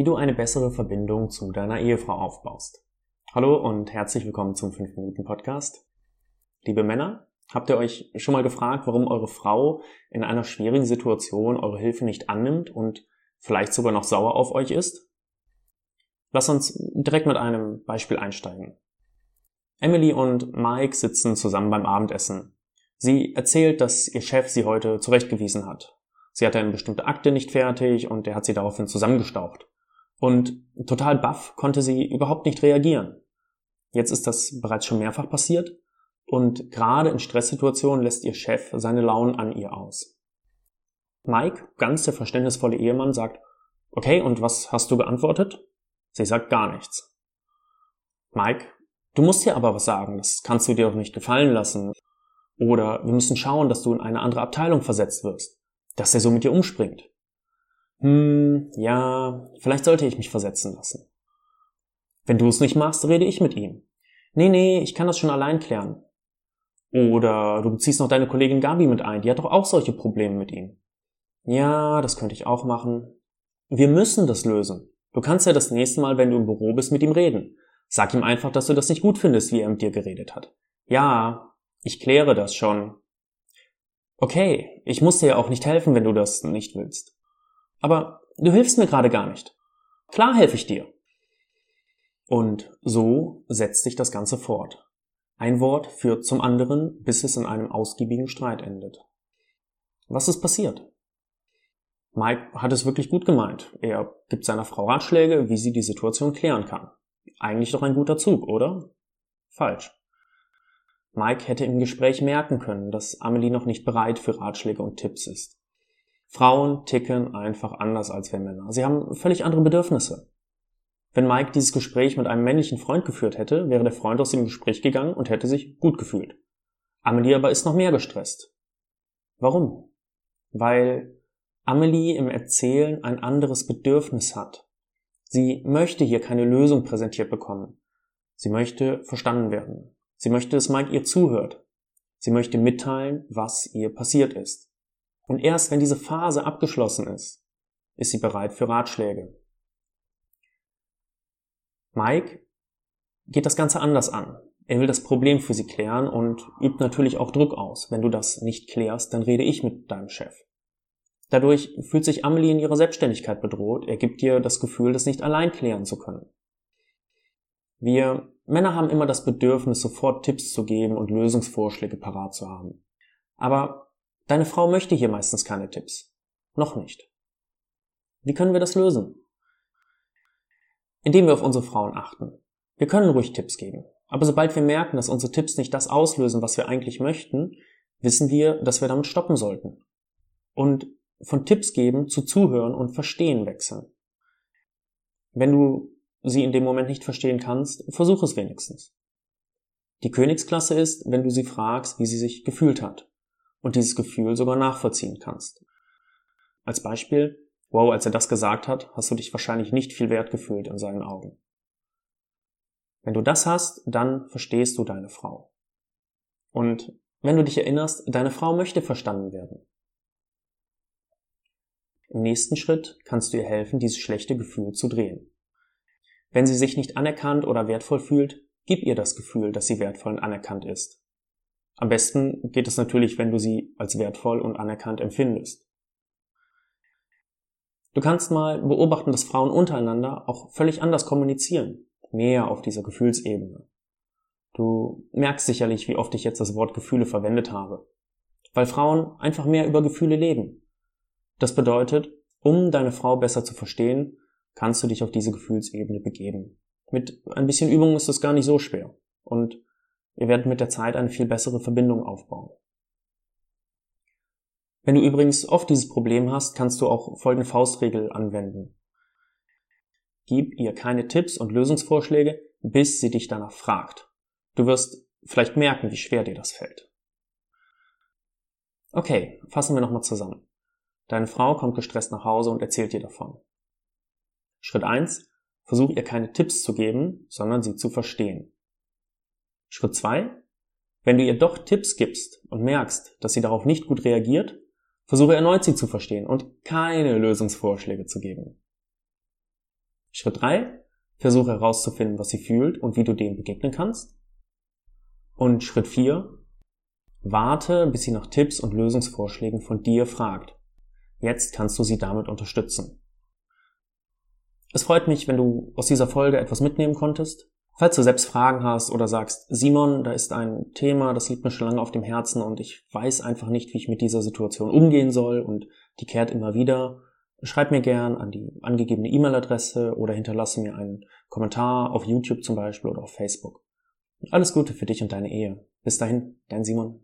wie du eine bessere Verbindung zu deiner Ehefrau aufbaust. Hallo und herzlich willkommen zum 5-Minuten-Podcast. Liebe Männer, habt ihr euch schon mal gefragt, warum eure Frau in einer schwierigen Situation eure Hilfe nicht annimmt und vielleicht sogar noch sauer auf euch ist? Lass uns direkt mit einem Beispiel einsteigen. Emily und Mike sitzen zusammen beim Abendessen. Sie erzählt, dass ihr Chef sie heute zurechtgewiesen hat. Sie hatte eine bestimmte Akte nicht fertig und er hat sie daraufhin zusammengestaucht. Und total baff konnte sie überhaupt nicht reagieren. Jetzt ist das bereits schon mehrfach passiert und gerade in Stresssituationen lässt ihr Chef seine Launen an ihr aus. Mike, ganz der verständnisvolle Ehemann, sagt, okay, und was hast du geantwortet? Sie sagt gar nichts. Mike, du musst dir aber was sagen, das kannst du dir doch nicht gefallen lassen. Oder wir müssen schauen, dass du in eine andere Abteilung versetzt wirst, dass er so mit dir umspringt. Hm, ja, vielleicht sollte ich mich versetzen lassen. Wenn du es nicht machst, rede ich mit ihm. Nee, nee, ich kann das schon allein klären. Oder du beziehst noch deine Kollegin Gabi mit ein, die hat doch auch solche Probleme mit ihm. Ja, das könnte ich auch machen. Wir müssen das lösen. Du kannst ja das nächste Mal, wenn du im Büro bist, mit ihm reden. Sag ihm einfach, dass du das nicht gut findest, wie er mit dir geredet hat. Ja, ich kläre das schon. Okay, ich muss dir ja auch nicht helfen, wenn du das nicht willst. Aber du hilfst mir gerade gar nicht. Klar helfe ich dir. Und so setzt sich das Ganze fort. Ein Wort führt zum anderen, bis es in einem ausgiebigen Streit endet. Was ist passiert? Mike hat es wirklich gut gemeint. Er gibt seiner Frau Ratschläge, wie sie die Situation klären kann. Eigentlich doch ein guter Zug, oder? Falsch. Mike hätte im Gespräch merken können, dass Amelie noch nicht bereit für Ratschläge und Tipps ist. Frauen ticken einfach anders als wir Männer. Sie haben völlig andere Bedürfnisse. Wenn Mike dieses Gespräch mit einem männlichen Freund geführt hätte, wäre der Freund aus dem Gespräch gegangen und hätte sich gut gefühlt. Amelie aber ist noch mehr gestresst. Warum? Weil Amelie im Erzählen ein anderes Bedürfnis hat. Sie möchte hier keine Lösung präsentiert bekommen. Sie möchte verstanden werden. Sie möchte, dass Mike ihr zuhört. Sie möchte mitteilen, was ihr passiert ist. Und erst wenn diese Phase abgeschlossen ist, ist sie bereit für Ratschläge. Mike geht das Ganze anders an. Er will das Problem für sie klären und übt natürlich auch Druck aus. Wenn du das nicht klärst, dann rede ich mit deinem Chef. Dadurch fühlt sich Amelie in ihrer Selbstständigkeit bedroht. Er gibt ihr das Gefühl, das nicht allein klären zu können. Wir Männer haben immer das Bedürfnis, sofort Tipps zu geben und Lösungsvorschläge parat zu haben. Aber deine Frau möchte hier meistens keine Tipps. Noch nicht. Wie können wir das lösen? Indem wir auf unsere Frauen achten. Wir können ruhig Tipps geben. Aber sobald wir merken, dass unsere Tipps nicht das auslösen, was wir eigentlich möchten, wissen wir, dass wir damit stoppen sollten. Und von Tipps geben zu zuhören und verstehen wechseln. Wenn du sie in dem Moment nicht verstehen kannst, versuch es wenigstens. Die Königsklasse ist, wenn du sie fragst, wie sie sich gefühlt hat und dieses Gefühl sogar nachvollziehen kannst. Als Beispiel, wow, als er das gesagt hat, hast du dich wahrscheinlich nicht viel wert gefühlt in seinen Augen. Wenn du das hast, dann verstehst du deine Frau. Und wenn du dich erinnerst, deine Frau möchte verstanden werden. Im nächsten Schritt kannst du ihr helfen, dieses schlechte Gefühl zu drehen. Wenn sie sich nicht anerkannt oder wertvoll fühlt, gib ihr das Gefühl, dass sie wertvoll und anerkannt ist. Am besten geht es natürlich, wenn du sie als wertvoll und anerkannt empfindest. Du kannst mal beobachten, dass Frauen untereinander auch völlig anders kommunizieren, mehr auf dieser Gefühlsebene. Du merkst sicherlich, wie oft ich jetzt das Wort Gefühle verwendet habe, weil Frauen einfach mehr über Gefühle leben. Das bedeutet, um deine Frau besser zu verstehen, kannst du dich auf diese Gefühlsebene begeben. Mit ein bisschen Übung ist das gar nicht so schwer. Und ihr werdet mit der Zeit eine viel bessere Verbindung aufbauen. Wenn du übrigens oft dieses Problem hast, kannst du auch folgende Faustregel anwenden. Gib ihr keine Tipps und Lösungsvorschläge, bis sie dich danach fragt. Du wirst vielleicht merken, wie schwer dir das fällt. Okay, fassen wir nochmal zusammen. Deine Frau kommt gestresst nach Hause und erzählt dir davon. Schritt eins: Versuch ihr keine Tipps zu geben, sondern sie zu verstehen. Schritt zwei: Wenn du ihr doch Tipps gibst und merkst, dass sie darauf nicht gut reagiert, versuche erneut sie zu verstehen und keine Lösungsvorschläge zu geben. Schritt drei: Versuche herauszufinden, was sie fühlt und wie du dem begegnen kannst. Und Schritt vier: Warte, bis sie nach Tipps und Lösungsvorschlägen von dir fragt. Jetzt kannst du sie damit unterstützen. Es freut mich, wenn du aus dieser Folge etwas mitnehmen konntest. Falls du selbst Fragen hast oder sagst, Simon, da ist ein Thema, das liegt mir schon lange auf dem Herzen und ich weiß einfach nicht, wie ich mit dieser Situation umgehen soll und die kehrt immer wieder, schreib mir gern an die angegebene E-Mail-Adresse oder hinterlasse mir einen Kommentar auf YouTube zum Beispiel oder auf Facebook. Alles Gute für dich und deine Ehe. Bis dahin, dein Simon.